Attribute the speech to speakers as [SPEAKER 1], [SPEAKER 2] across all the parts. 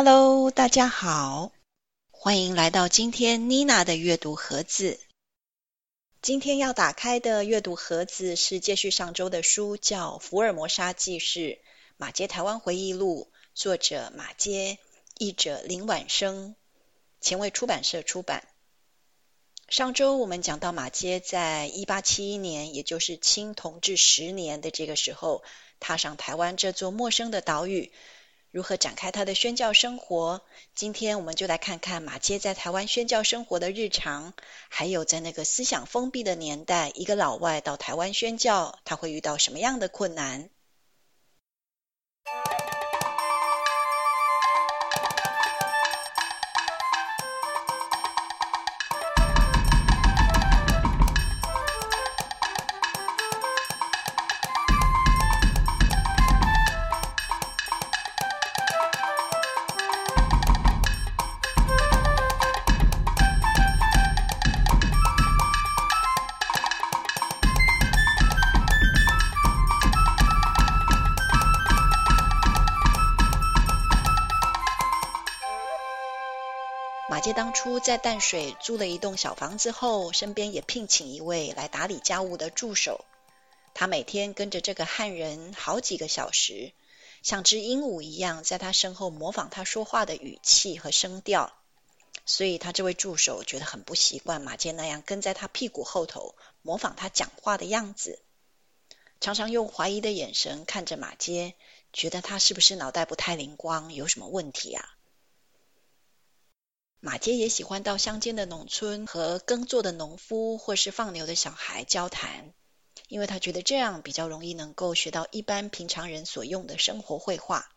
[SPEAKER 1] Hello，大家好，欢迎来到今天妮娜的阅读盒子。今天要打开的阅读盒子是接续上周的书，叫《福尔摩沙纪事：马偕台湾回忆录》，作者马偕，译者林婉生，前卫出版社出版。上周我们讲到马街在一八七一年，也就是清同治十年的这个时候，踏上台湾这座陌生的岛屿。如何展开他的宣教生活？今天我们就来看看马街在台湾宣教生活的日常，还有在那个思想封闭的年代，一个老外到台湾宣教，他会遇到什么样的困难？初在淡水租了一栋小房子后，身边也聘请一位来打理家务的助手。他每天跟着这个汉人好几个小时，像只鹦鹉一样，在他身后模仿他说话的语气和声调。所以，他这位助手觉得很不习惯马偕那样跟在他屁股后头模仿他讲话的样子，常常用怀疑的眼神看着马偕，觉得他是不是脑袋不太灵光，有什么问题啊？马偕也喜欢到乡间的农村和耕作的农夫或是放牛的小孩交谈，因为他觉得这样比较容易能够学到一般平常人所用的生活会话。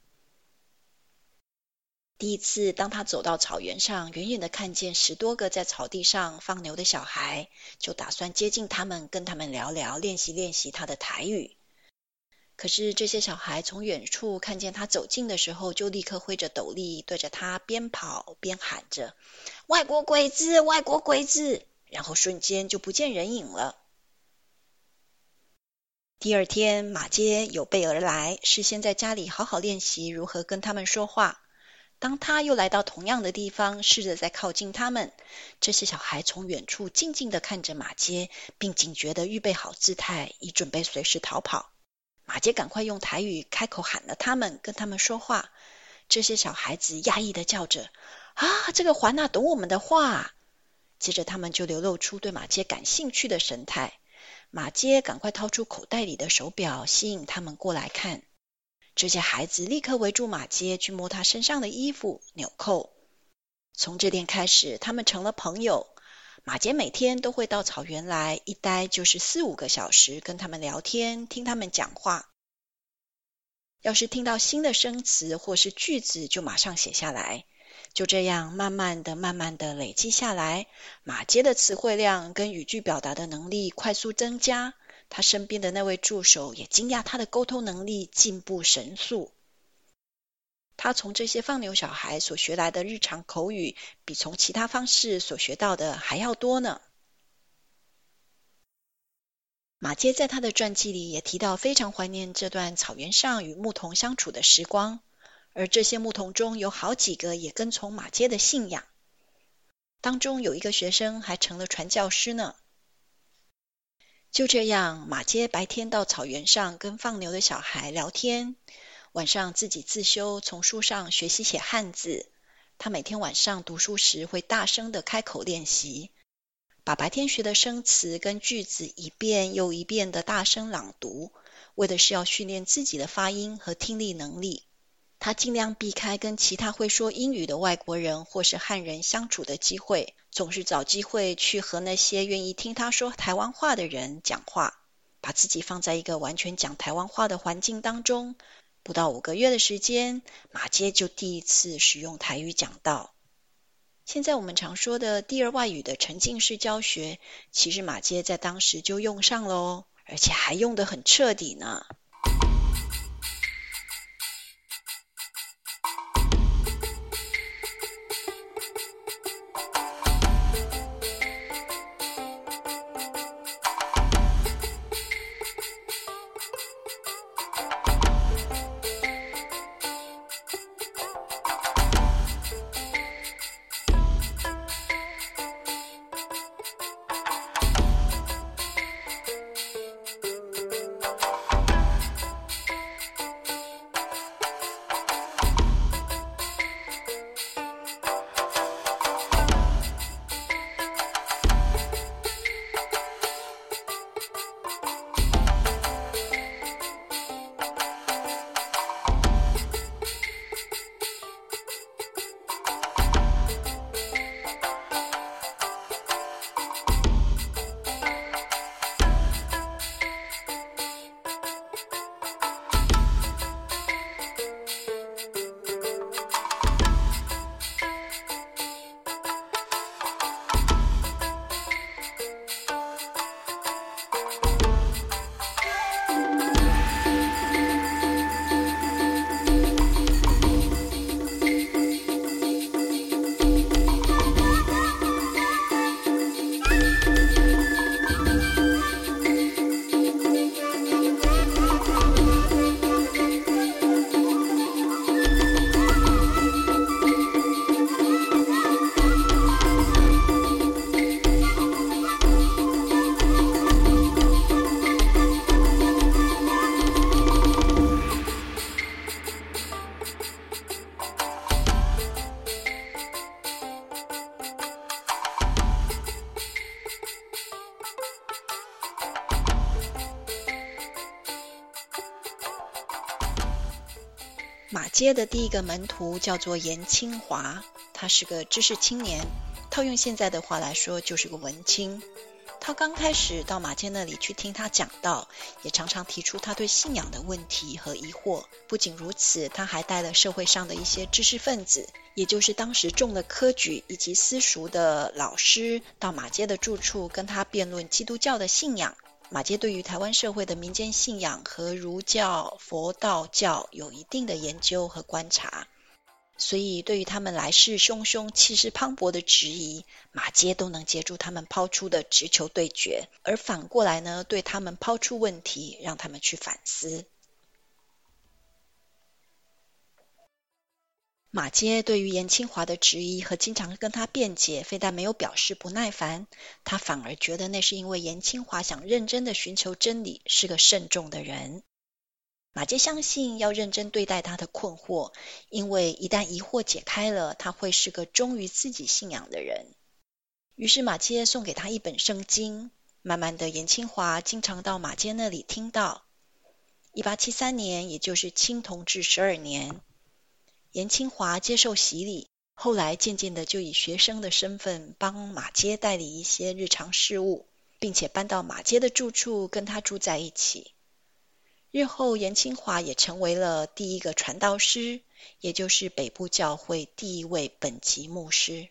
[SPEAKER 1] 第一次，当他走到草原上，远远的看见十多个在草地上放牛的小孩，就打算接近他们，跟他们聊聊，练习练习他的台语。可是这些小孩从远处看见他走近的时候，就立刻挥着斗笠，对着他边跑边喊着：“外国鬼子，外国鬼子！”然后瞬间就不见人影了。第二天，马街有备而来，事先在家里好好练习如何跟他们说话。当他又来到同样的地方，试着再靠近他们，这些小孩从远处静静地看着马街，并警觉地预备好姿态，以准备随时逃跑。马杰赶快用台语开口喊了他们，跟他们说话。这些小孩子压抑的叫着：“啊，这个环娜懂我们的话！”接着他们就流露出对马杰感兴趣的神态。马杰赶快掏出口袋里的手表，吸引他们过来看。这些孩子立刻围住马杰，去摸他身上的衣服、纽扣。从这天开始，他们成了朋友。马杰每天都会到草原来，一待就是四五个小时，跟他们聊天，听他们讲话。要是听到新的生词或是句子，就马上写下来。就这样，慢慢的、慢慢的累积下来，马杰的词汇量跟语句表达的能力快速增加。他身边的那位助手也惊讶他的沟通能力进步神速。他从这些放牛小孩所学来的日常口语，比从其他方式所学到的还要多呢。马偕在他的传记里也提到，非常怀念这段草原上与牧童相处的时光，而这些牧童中有好几个也跟从马偕的信仰，当中有一个学生还成了传教士呢。就这样，马偕白天到草原上跟放牛的小孩聊天。晚上自己自修，从书上学习写汉字。他每天晚上读书时会大声地开口练习，把白天学的生词跟句子一遍又一遍地大声朗读，为的是要训练自己的发音和听力能力。他尽量避开跟其他会说英语的外国人或是汉人相处的机会，总是找机会去和那些愿意听他说台湾话的人讲话，把自己放在一个完全讲台湾话的环境当中。不到五个月的时间，马杰就第一次使用台语讲道。现在我们常说的第二外语的沉浸式教学，其实马杰在当时就用上了哦，而且还用得很彻底呢。马偕的第一个门徒叫做严清华，他是个知识青年，套用现在的话来说，就是个文青。他刚开始到马偕那里去听他讲道，也常常提出他对信仰的问题和疑惑。不仅如此，他还带了社会上的一些知识分子，也就是当时中了科举以及私塾的老师，到马偕的住处跟他辩论基督教的信仰。马杰对于台湾社会的民间信仰和儒教、佛道教有一定的研究和观察。所以，对于他们来势汹汹、气势磅礴的质疑，马杰都能接住他们抛出的直球对决；而反过来呢，对他们抛出问题，让他们去反思。马偕对于严清华的质疑和经常跟他辩解，非但没有表示不耐烦，他反而觉得那是因为严清华想认真的寻求真理，是个慎重的人。马偕相信要认真对待他的困惑，因为一旦疑惑解开了，他会是个忠于自己信仰的人。于是马偕送给他一本圣经。慢慢的，严清华经常到马偕那里听到。一八七三年，也就是清同治十二年，严清华接受洗礼，后来渐渐的就以学生的身份帮马偕代理一些日常事务，并且搬到马偕的住处跟他住在一起。日后，严清华也成为了第一个传道师，也就是北部教会第一位本籍牧师。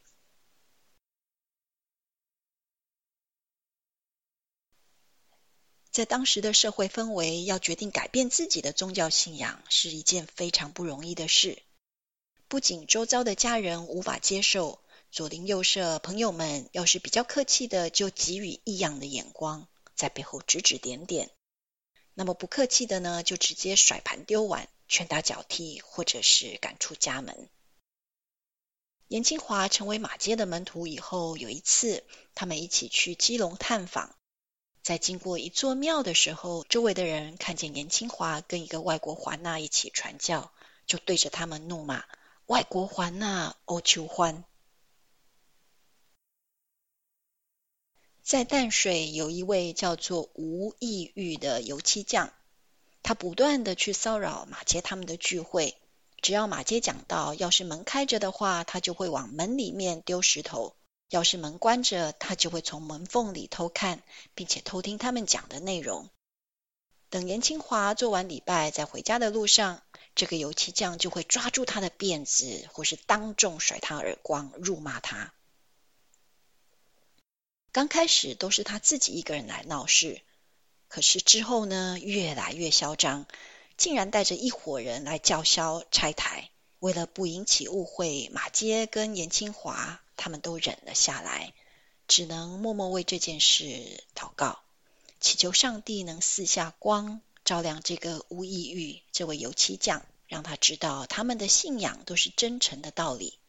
[SPEAKER 1] 在当时的社会氛围，要决定改变自己的宗教信仰是一件非常不容易的事。不仅周遭的家人无法接受，左邻右舍朋友们要是比较客气的，就给予异样的眼光，在背后指指点点。那么不客气的呢，就直接甩盘丢碗、拳打脚踢，或者是赶出家门。严清华成为马街的门徒以后，有一次他们一起去基隆探访，在经过一座庙的时候，周围的人看见严清华跟一个外国华纳一起传教，就对着他们怒骂：“外国环那，欧秋欢。”在淡水有一位叫做吴义玉的油漆匠，他不断地去骚扰马偕他们的聚会。只要马偕讲到，要是门开着的话，他就会往门里面丢石头；要是门关着，他就会从门缝里偷看，并且偷听他们讲的内容。等严清华做完礼拜，在回家的路上，这个油漆匠就会抓住他的辫子，或是当众甩他耳光，辱骂他。刚开始都是他自己一个人来闹事，可是之后呢，越来越嚣张，竟然带着一伙人来叫嚣拆台。为了不引起误会，马偕跟严清华他们都忍了下来，只能默默为这件事祷告，祈求上帝能赐下光，照亮这个吴义玉这位油漆匠，让他知道他们的信仰都是真诚的道理。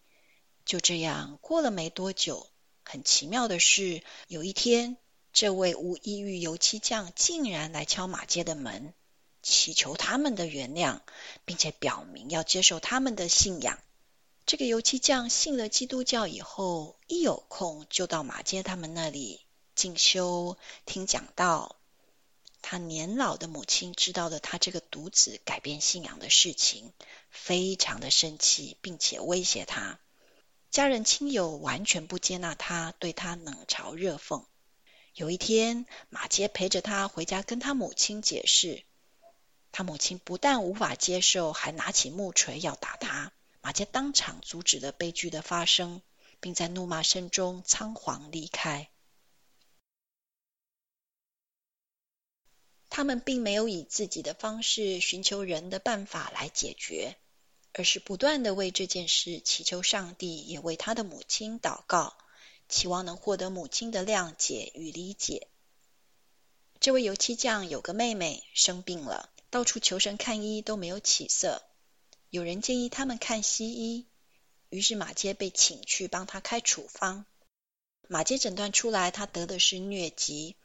[SPEAKER 1] 就这样过了没多久。很奇妙的是，有一天，这位吴义玉油漆匠竟然来敲马街的门，祈求他们的原谅，并且表明要接受他们的信仰。这个油漆匠信了基督教以后，一有空就到马街他们那里进修、听讲道。他年老的母亲知道了他这个独子改变信仰的事情，非常的生气，并且威胁他。家人亲友完全不接纳他，对他冷嘲热讽。有一天，马杰陪着他回家，跟他母亲解释，他母亲不但无法接受，还拿起木锤要打他。马杰当场阻止了悲剧的发生，并在怒骂声中仓皇离开。他们并没有以自己的方式寻求人的办法来解决。而是不断地为这件事祈求上帝，也为他的母亲祷告，期望能获得母亲的谅解与理解。这位油漆匠有个妹妹生病了，到处求神看医都没有起色。有人建议他们看西医，于是马偕被请去帮他开处方。马偕诊断出来他得的是疟疾，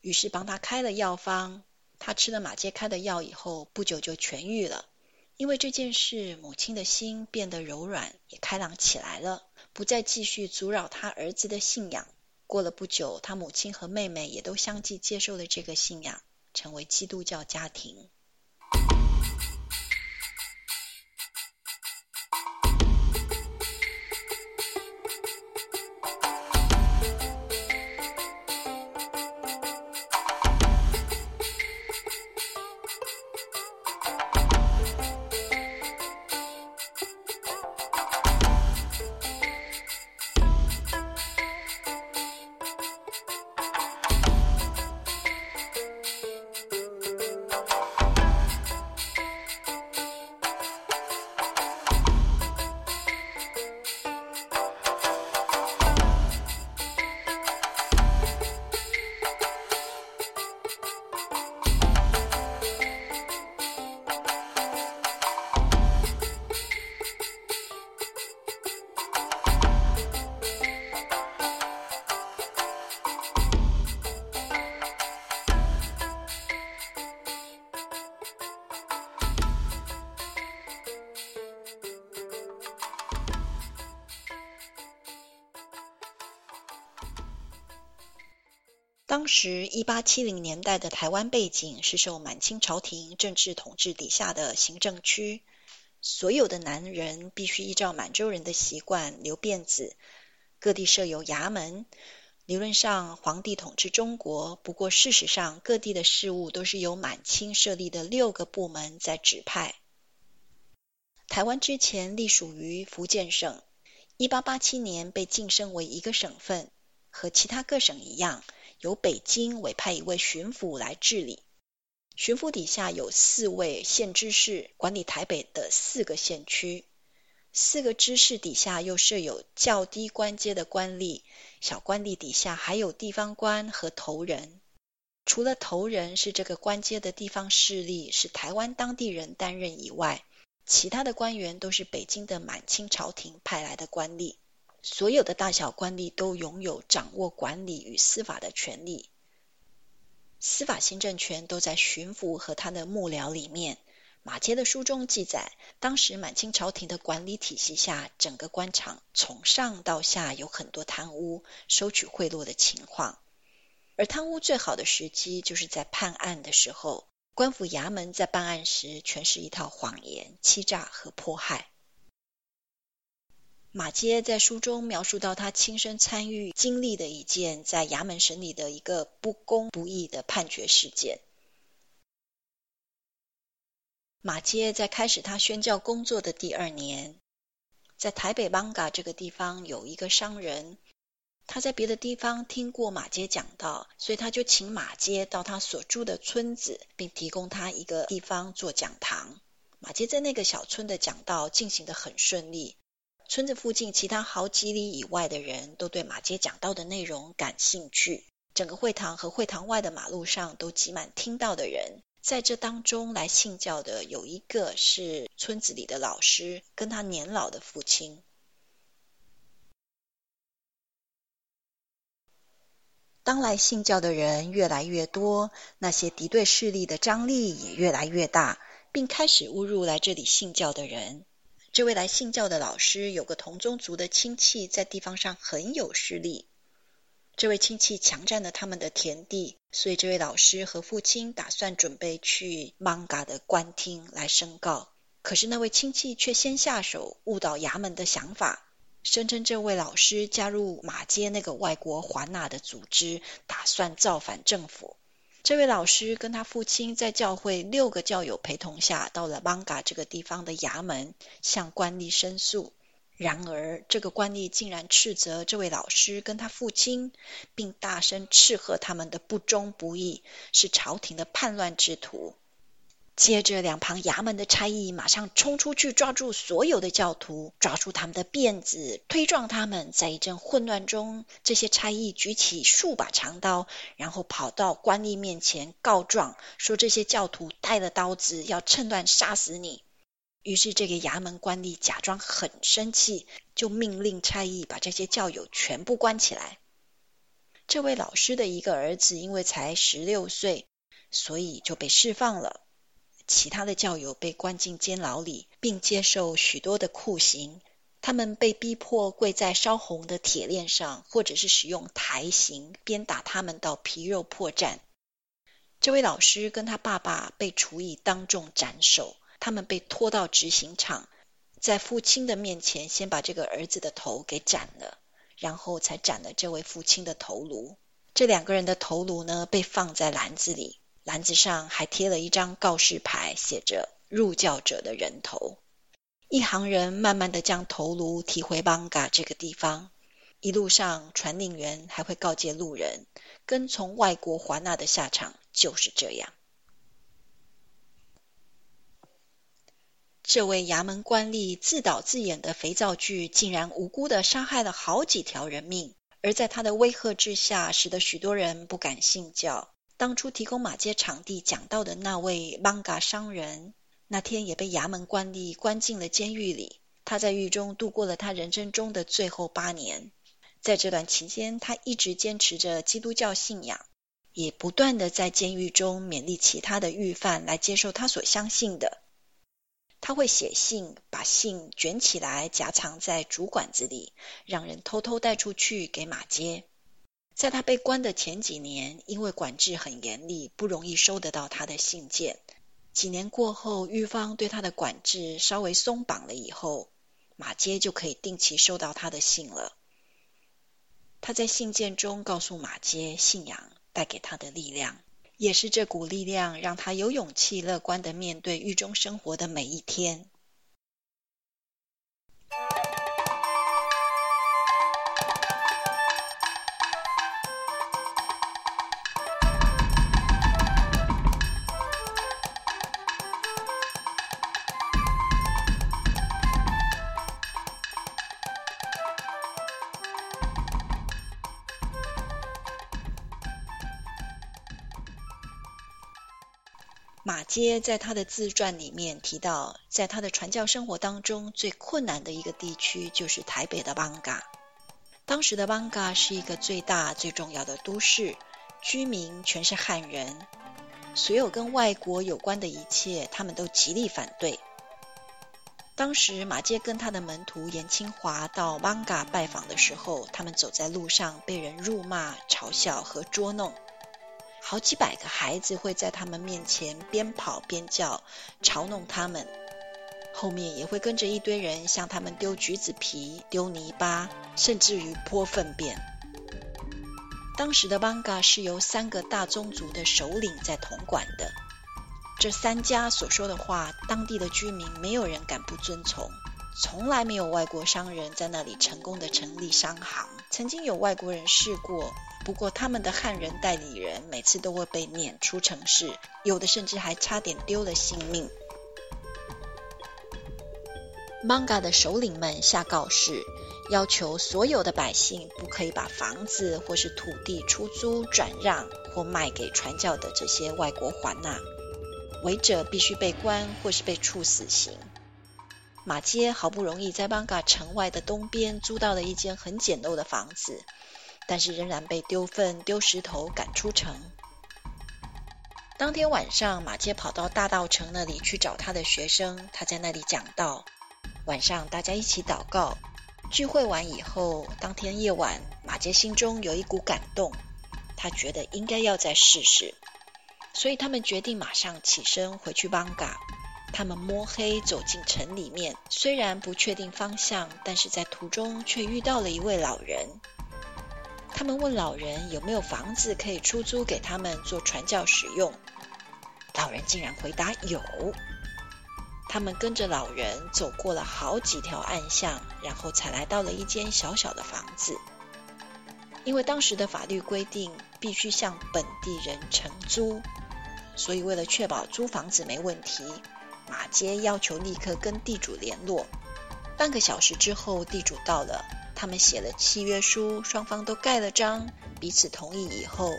[SPEAKER 1] 于是帮他开了药方。他吃了马街开的药以后，不久就痊愈了。因为这件事，母亲的心变得柔软，也开朗起来了，不再继续阻扰他儿子的信仰。过了不久，他母亲和妹妹也都相继接受了这个信仰，成为基督教家庭。时一八七零年代的台湾背景是受满清朝廷政治统治底下的行政区，所有的男人必须依照满洲人的习惯留辫子，各地设有衙门。理论上，皇帝统治中国，不过事实上，各地的事务都是由满清设立的六个部门在指派。台湾之前隶属于福建省，一八八七年被晋升为一个省份，和其他各省一样，由北京委派一位巡抚来治理。巡抚底下有四位县知事，管理台北的四个县区。四个知事底下又设有较低官阶的官吏，小官吏底下还有地方官和头人。除了头人是这个官阶的地方势力，是台湾当地人担任以外，其他的官员都是北京的满清朝廷派来的官吏，所有的大小官吏都拥有掌握管理与司法的权利，司法行政权都在巡抚和他的幕僚里面。马偕的书中记载，当时满清朝廷的管理体系下，整个官场从上到下有很多贪污、收取贿赂的情况，而贪污最好的时机就是在判案的时候。官府衙门在办案时，全是一套谎言、欺诈和迫害。马偕在书中描述到他亲身参与、经历的一件在衙门审理的一个不公不义的判决事件。马偕在开始他宣教工作的第二年，在台北艋舺这个地方有一个商人。他在别的地方听过马偕讲道，所以他就请马偕到他所住的村子，并提供他一个地方做讲堂。马偕在那个小村的讲道进行得很顺利，村子附近其他好几里以外的人都对马街讲到的内容感兴趣。整个会堂和会堂外的马路上都挤满听到的人，在这当中来信教的有一个是村子里的老师，跟他年老的父亲。当来信教的人越来越多，那些敌对势力的张力也越来越大，并开始侮辱来这里信教的人。这位来信教的老师有个同宗族的亲戚，在地方上很有势力。这位亲戚强占了他们的田地，所以这位老师和父亲打算准备去艋舺的官厅来申告。可是那位亲戚却先下手，误导衙门的想法。声称这位老师加入马街那个外国华纳的组织，打算造反政府。这位老师跟他父亲在教会六个教友陪同下，到了芒嘎这个地方的衙门，向官吏申诉。然而，这个官吏竟然斥责这位老师跟他父亲，并大声斥喝他们的不忠不义，是朝廷的叛乱之徒。接着，两旁衙门的差役马上冲出去，抓住所有的教徒，抓住他们的辫子，推撞他们。在一阵混乱中，这些差役举起数把长刀，然后跑到官吏面前告状，说这些教徒带了刀子，要趁乱杀死你。于是，这个衙门官吏假装很生气，就命令差役把这些教友全部关起来。这位老师的一个儿子因为才十六岁，所以就被释放了。其他的教友被关进监牢里，并接受许多的酷刑。他们被逼迫跪在烧红的铁链上，或者是使用台刑鞭打他们到皮肉破绽。这位老师跟他爸爸被处以当众斩首。他们被拖到执行场，在父亲的面前先把这个儿子的头给斩了，然后才斩了这位父亲的头颅。这两个人的头颅呢，被放在篮子里。篮子上还贴了一张告示牌，写着“入教者的人头”。一行人慢慢地将头颅提回邦嘎这个地方。一路上，传令员还会告诫路人，跟从外国华纳的下场就是这样。这位衙门官吏自导自演的肥皂剧，竟然无辜地杀害了好几条人命，而在他的威吓之下，使得许多人不敢信教。当初提供马街场地讲道的那位艋舺商人，那天也被衙门官吏关进了监狱里。他在狱中度过了他人生中的最后八年。在这段期间，他一直坚持着基督教信仰，也不断地在监狱中勉励其他的狱犯来接受他所相信的。他会写信，把信卷起来夹藏在竹管子里，让人偷偷带出去给马街。在他被关的前几年，因为管制很严厉，不容易收得到他的信件。几年过后，狱方对他的管制稍微松绑了以后，马偕就可以定期收到他的信了。他在信件中告诉马偕，信仰带给他的力量，也是这股力量让他有勇气乐观地面对狱中生活的每一天。马偕在他的自传里面提到，在他的传教生活当中，最困难的一个地区就是台北的艋舺。当时的艋舺是一个最大最重要的都市，居民全是汉人，所有跟外国有关的一切，他们都极力反对。当时马偕跟他的门徒颜清华到艋舺拜访的时候，他们走在路上被人辱骂、嘲笑和捉弄。好几百个孩子会在他们面前边跑边叫，嘲弄他们。后面也会跟着一堆人向他们丢橘子皮、丢泥巴，甚至于泼粪便。当时的邦嘎是由三个大宗族的首领在统管的。这三家所说的话，当地的居民没有人敢不遵从。从来没有外国商人在那里成功的成立商行。曾经有外国人试过。不过，他们的汉人代理人每次都会被撵出城市，有的甚至还差点丢了性命。Manga 的首领们下告示，要求所有的百姓不可以把房子或是土地出租、转让或卖给传教的这些外国环纳，违者必须被关或是被处死刑。马街好不容易在 Manga 城外的东边租到了一间很简陋的房子。但是仍然被丢粪、丢石头赶出城。当天晚上，马杰跑到大道城那里去找他的学生，他在那里讲道。晚上大家一起祷告，聚会完以后，当天夜晚，马杰心中有一股感动，他觉得应该要再试试，所以他们决定马上起身回去艋舺。他们摸黑走进城里面，虽然不确定方向，但是在途中却遇到了一位老人。他们问老人有没有房子可以出租给他们做传教使用，老人竟然回答有。他们跟着老人走过了好几条暗巷，然后才来到了一间小小的房子。因为当时的法律规定必须向本地人承租，所以为了确保租房子没问题，马街要求立刻跟地主联络。半个小时之后，地主到了。他们写了契约书，双方都盖了章，彼此同意以后，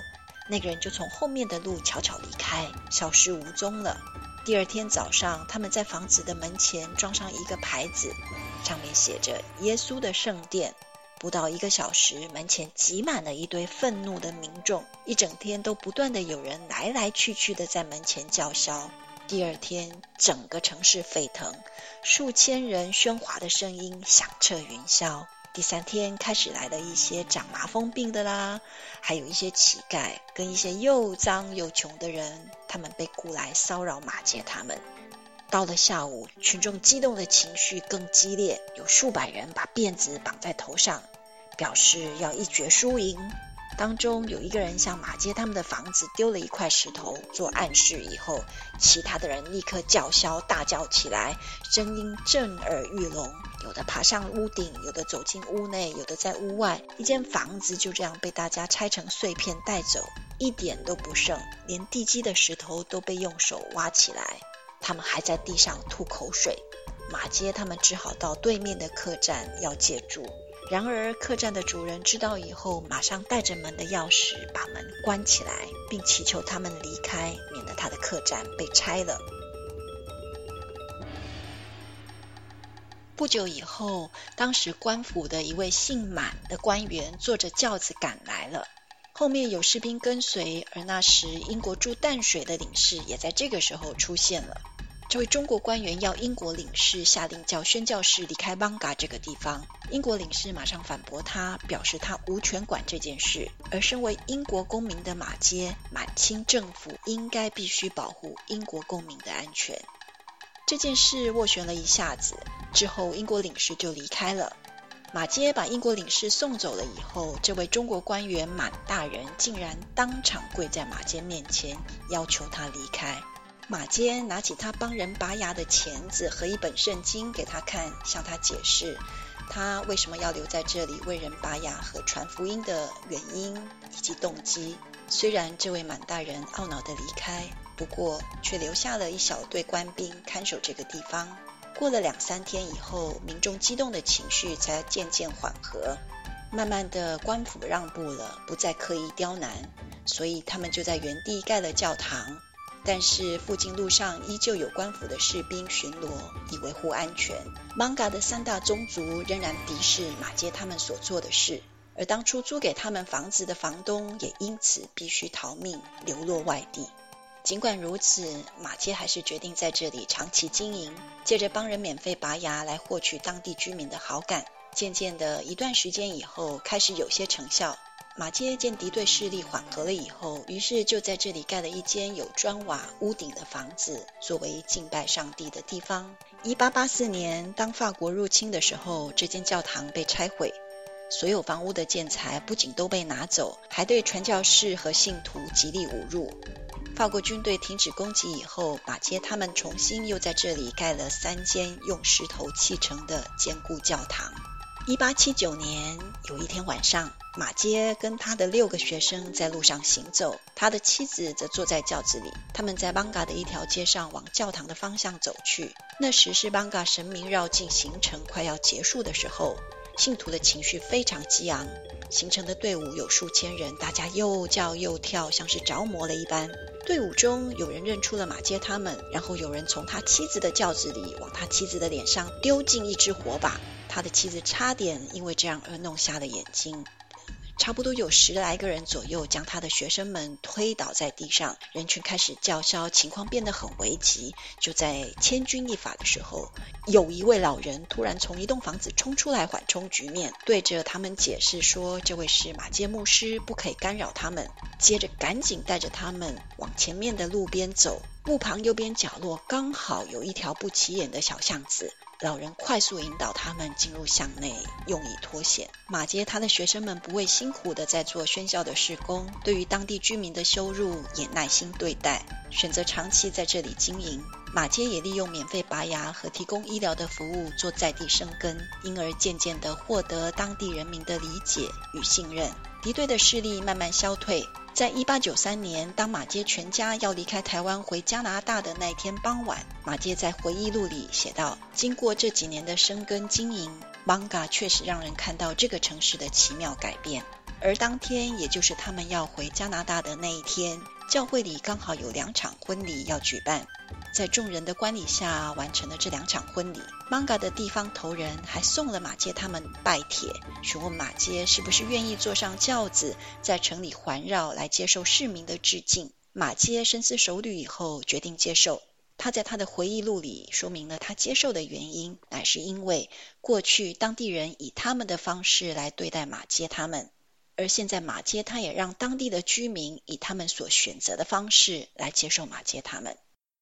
[SPEAKER 1] 那个人就从后面的路悄悄离开，消失无踪了。第二天早上，他们在房子的门前装上一个牌子，上面写着“耶稣的圣殿”。不到一个小时，门前挤满了一堆愤怒的民众，一整天都不断的有人来来去去的在门前叫嚣。第二天，整个城市沸腾，数千人喧哗的声音响彻云霄。第三天开始来了一些长麻风病的啦，还有一些乞丐跟一些又脏又穷的人，他们被雇来骚扰马杰他们。到了下午，群众激动的情绪更激烈，有数百人把辫子绑在头上，表示要一决输赢。当中有一个人向马街他们的房子丢了一块石头做暗示，以后其他的人立刻叫嚣大叫起来，声音震耳欲聋。有的爬上屋顶，有的走进屋内，有的在屋外。一间房子就这样被大家拆成碎片带走，一点都不剩，连地基的石头都被用手挖起来。他们还在地上吐口水。马街他们只好到对面的客栈要借住。然而客栈的主人知道以后，马上带着门的钥匙把门关起来，并祈求他们离开，免得他的客栈被拆了。不久以后，当时官府的一位姓满的官员坐着轿子赶来了，后面有士兵跟随，而那时英国驻淡水的领事也在这个时候出现了。这位中国官员要英国领事下令叫宣教士离开邦嘎这个地方。英国领事马上反驳他，表示他无权管这件事，而身为英国公民的马街满清政府应该必须保护英国公民的安全。这件事斡旋了一下子之后，英国领事就离开了。马街把英国领事送走了以后，这位中国官员满大人竟然当场跪在马偕面前，要求他离开。马坚拿起他帮人拔牙的钳子和一本圣经给他看，向他解释他为什么要留在这里为人拔牙和传福音的原因以及动机。虽然这位满大人懊恼地离开，不过却留下了一小队官兵看守这个地方。过了两三天以后，民众激动的情绪才渐渐缓和，慢慢的官府让步了，不再刻意刁难，所以他们就在原地盖了教堂。但是附近路上依旧有官府的士兵巡逻，以维护安全。邦嘎的三大宗族仍然敌视马偕他们所做的事，而当初租给他们房子的房东也因此必须逃命，流落外地。尽管如此，马偕还是决定在这里长期经营，借着帮人免费拔牙来获取当地居民的好感。渐渐的，一段时间以后，开始有些成效。马街见敌对势力缓和了以后，于是就在这里盖了一间有砖瓦屋顶的房子，作为敬拜上帝的地方。一八八四年，当法国入侵的时候，这间教堂被拆毁，所有房屋的建材不仅都被拿走，还对传教士和信徒极力侮辱。法国军队停止攻击以后，马街他们重新又在这里盖了三间用石头砌成的坚固教堂。一八七九年有一天晚上，马偕跟他的六个学生在路上行走，他的妻子则坐在轿子里。他们在邦嘎的一条街上往教堂的方向走去。那时是邦嘎神明绕境行程快要结束的时候，信徒的情绪非常激昂。形成的队伍有数千人，大家又叫又跳，像是着魔了一般。队伍中有人认出了马街他们，然后有人从他妻子的轿子里往他妻子的脸上丢进一支火把，他的妻子差点因为这样而弄瞎了眼睛。差不多有十来个人左右将他的学生们推倒在地上，人群开始叫嚣，情况变得很危急。就在千钧一发的时候，有一位老人突然从一栋房子冲出来，缓冲局面，对着他们解释说：“这位是马街牧师，不可以干扰他们。”接着赶紧带着他们往前面的路边走，路旁右边角落刚好有一条不起眼的小巷子。老人快速引导他们进入巷内，用以脱险。马街他的学生们不畏辛苦的在做宣教的施工，对于当地居民的羞辱也耐心对待，选择长期在这里经营。马街也利用免费拔牙和提供医疗的服务做在地生根，因而渐渐的获得当地人民的理解与信任。敌对的势力慢慢消退。在一八九三年，当马杰全家要离开台湾回加拿大的那一天傍晚，马杰在回忆录里写道：“经过这几年的生根经营，邦嘎确实让人看到这个城市的奇妙改变。而当天，也就是他们要回加拿大的那一天，教会里刚好有两场婚礼要举办。”在众人的观礼下，完成了这两场婚礼。邦嘎的地方头人还送了马街他们拜帖，询问马街是不是愿意坐上轿子，在城里环绕来接受市民的致敬。马街深思熟虑以后，决定接受。他在他的回忆录里说明了他接受的原因，乃是因为过去当地人以他们的方式来对待马街他们，而现在马街他也让当地的居民以他们所选择的方式来接受马街他们。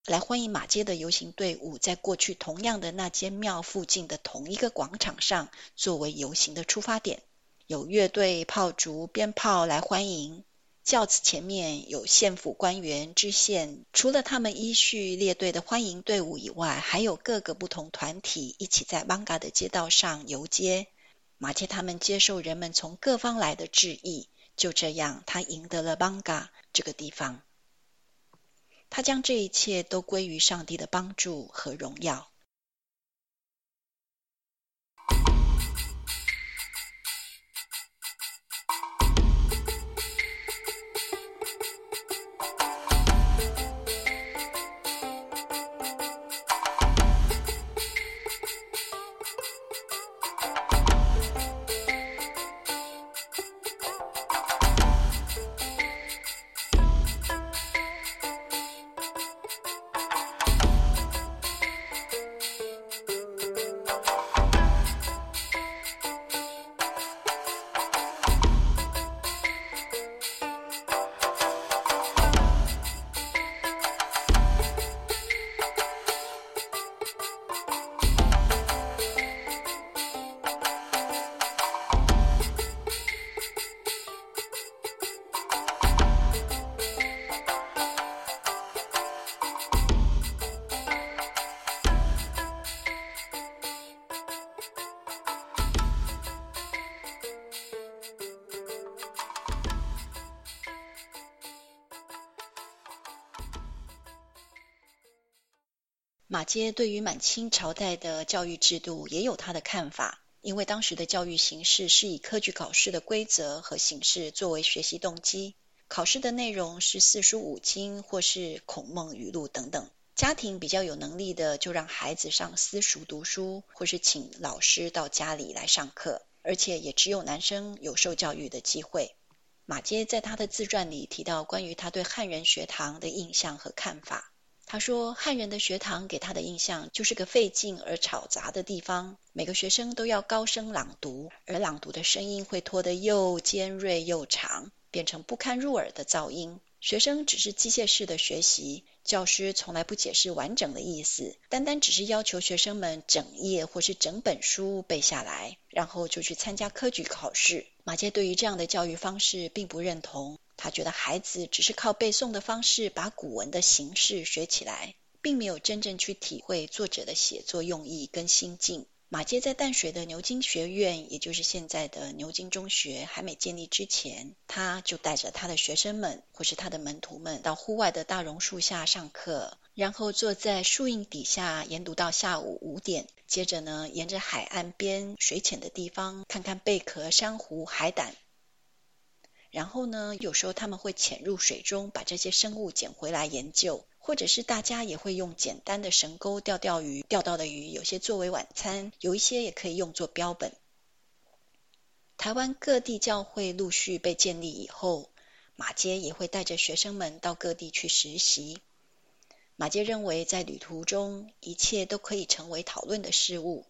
[SPEAKER 1] 来欢迎马街的游行队伍，在过去同样的那间庙附近的同一个广场上，作为游行的出发点，有乐队、炮竹、鞭炮来欢迎。轿子前面有县府官员、知县，除了他们依序列队的欢迎队伍以外，还有各个不同团体一起在邦嘎的街道上游街。马偕他们接受人们从各方来的致意，就这样，他赢得了邦嘎这个地方。他将这一切都归于上帝的帮助和荣耀。马偕对于满清朝代的教育制度也有他的看法，因为当时的教育形式是以科举考试的规则和形式作为学习动机，考试的内容是四书五经或是孔孟语录等等。家庭比较有能力的，就让孩子上私塾读书，或是请老师到家里来上课，而且也只有男生有受教育的机会。马偕在他的自传里提到关于他对汉人学堂的印象和看法。他说，汉人的学堂给他的印象就是个费劲而吵杂的地方，每个学生都要高声朗读，而朗读的声音会拖得又尖锐又长，变成不堪入耳的噪音。学生只是机械式的学习，教师从来不解释完整的意思，单单只是要求学生们整页或是整本书背下来，然后就去参加科举考试。马偕对于这样的教育方式并不认同。他觉得孩子只是靠背诵的方式把古文的形式学起来，并没有真正去体会作者的写作用意跟心境。马偕在淡水的牛津学院，也就是现在的牛津中学还没建立之前，他就带着他的学生们或是他的门徒们到户外的大榕树下上课，然后坐在树荫底下研读到下午五点。接着呢，沿着海岸边水浅的地方看看贝壳、珊瑚、海胆。然后呢，有时候他们会潜入水中，把这些生物捡回来研究，或者是大家也会用简单的绳钩钓钓鱼，钓到的鱼有些作为晚餐，有一些也可以用作标本。台湾各地教会陆续被建立以后，马偕也会带着学生们到各地去实习。马偕认为，在旅途中一切都可以成为讨论的事物，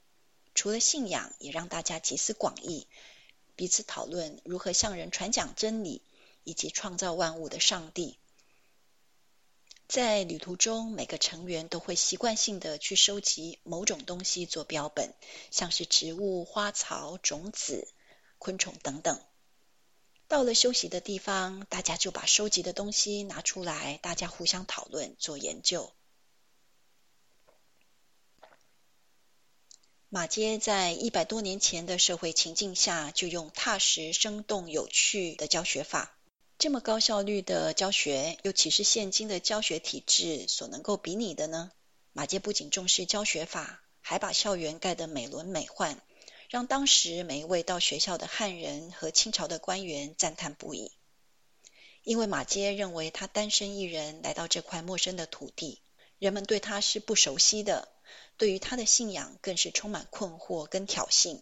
[SPEAKER 1] 除了信仰，也让大家集思广益。彼此讨论如何向人传讲真理，以及创造万物的上帝。在旅途中，每个成员都会习惯性的去收集某种东西做标本，像是植物、花草、种子、昆虫等等。到了休息的地方，大家就把收集的东西拿出来，大家互相讨论做研究。马街在一百多年前的社会情境下，就用踏实、生动、有趣的教学法。这么高效率的教学，又岂是现今的教学体制所能够比拟的呢？马街不仅重视教学法，还把校园盖得美轮美奂，让当时每一位到学校的汉人和清朝的官员赞叹不已。因为马街认为，他单身一人来到这块陌生的土地，人们对他是不熟悉的。对于他的信仰更是充满困惑跟挑衅，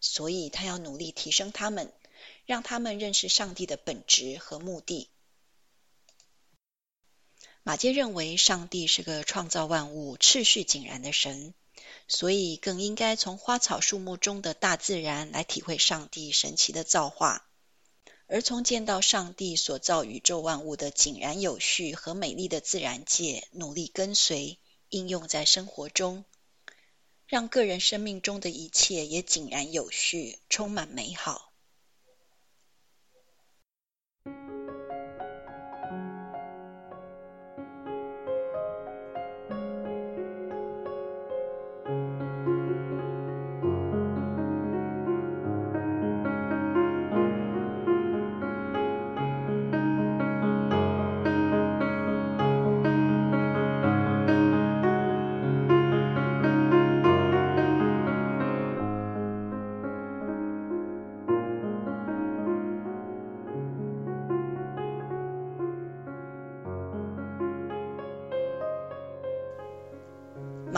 [SPEAKER 1] 所以他要努力提升他们，让他们认识上帝的本质和目的。马偕认为上帝是个创造万物、秩序井然的神，所以更应该从花草树木中的大自然来体会上帝神奇的造化，而从见到上帝所造宇宙万物的井然有序和美丽的自然界，努力跟随。应用在生活中，让个人生命中的一切也井然有序，充满美好。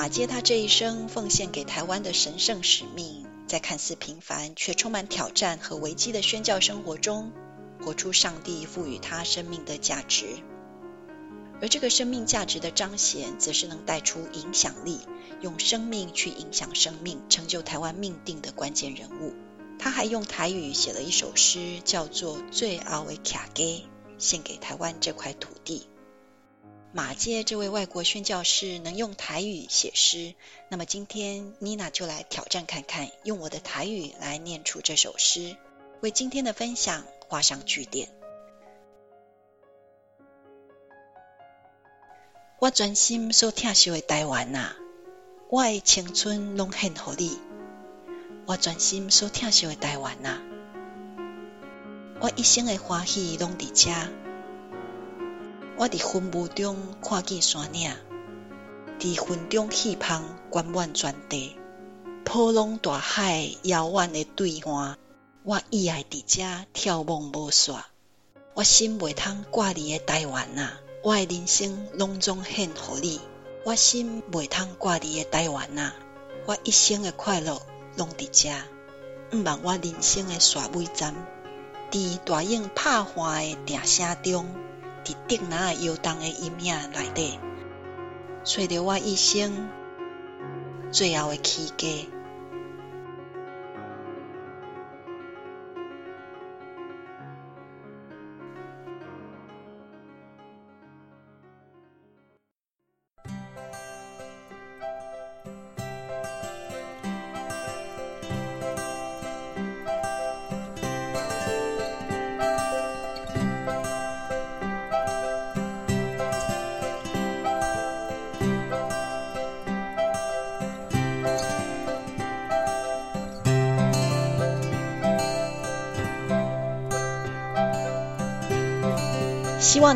[SPEAKER 1] 接他这一生奉献给台湾的神圣使命，在看似平凡却充满挑战和危机的宣教生活中，活出上帝赋予他生命的价值。而这个生命价值的彰显，则是能带出影响力，用生命去影响生命，成就台湾命定的关键人物。他还用台语写了一首诗，叫做《最后的徛家》，献给台湾这块土地。马偕这位外国宣教士能用台语写诗，那么今天妮娜就来挑战看看，用我的台语来念出这首诗，为今天的分享画上句点。我专心所疼惜的台湾呐，我的青春拢献给你。我专心所疼惜的台湾呐，我一生的欢喜拢伫这。我伫云雾中看见山岭，伫云中气香，观满全地，波浪大海，遥远的对岸，我意爱伫遮眺望无煞。我心袂通挂离的台湾呐，我的人生拢总献予你。我心袂通挂离的台湾呐，我一生的快乐拢伫遮。毋茫我人生的煞尾站，伫大影拍欢的笛声中，伫竹林摇动的阴影内底，找着我一生最后的起家。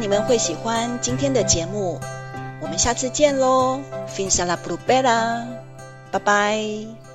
[SPEAKER 1] 望你们会喜欢今天的节目，我们下次见喽，Fins alla propera，拜拜。